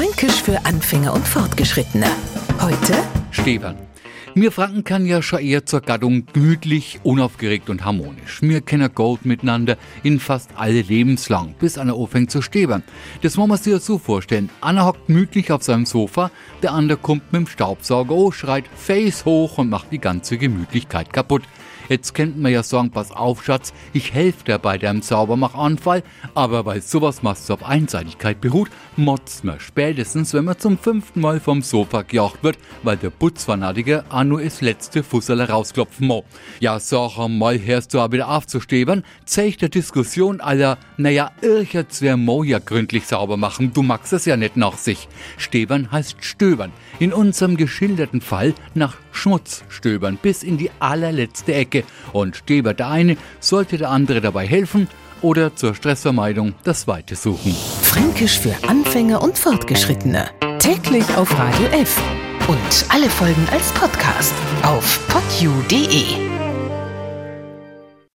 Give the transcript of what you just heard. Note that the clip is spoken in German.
Fränkisch für Anfänger und Fortgeschrittene. Heute Stebern. Wir Franken kann ja schon eher zur Gattung gemütlich, unaufgeregt und harmonisch. Wir kennen Gold miteinander in fast alle lebenslang, bis einer anfängt zu stebern. Das muss man sich ja so vorstellen. Einer hockt gemütlich auf seinem Sofa, der andere kommt mit dem Staubsauger, oh, schreit Face hoch und macht die ganze Gemütlichkeit kaputt. Jetzt könnte man ja sagen, pass auf, Schatz, ich helfe dir bei deinem Saubermachanfall, aber weil sowas meist auf Einseitigkeit beruht, motzt man spätestens, wenn man zum fünften Mal vom Sofa gejagt wird, weil der Putzfanatiker auch nur das letzte Fusserl rausklopfen muss. Ja, sag mal, hörst du auch wieder aufzustebern, zeigt der Diskussion aller, naja, ircherts wer mo ja gründlich sauber machen, du magst es ja nicht nach sich. Stebern heißt stöbern. In unserem geschilderten Fall nach Schmutz stöbern bis in die allerletzte Ecke und stöbert der eine, sollte der andere dabei helfen oder zur Stressvermeidung das Weite suchen. Fränkisch für Anfänger und Fortgeschrittene. Täglich auf Radio F. Und alle Folgen als Podcast auf podu.de.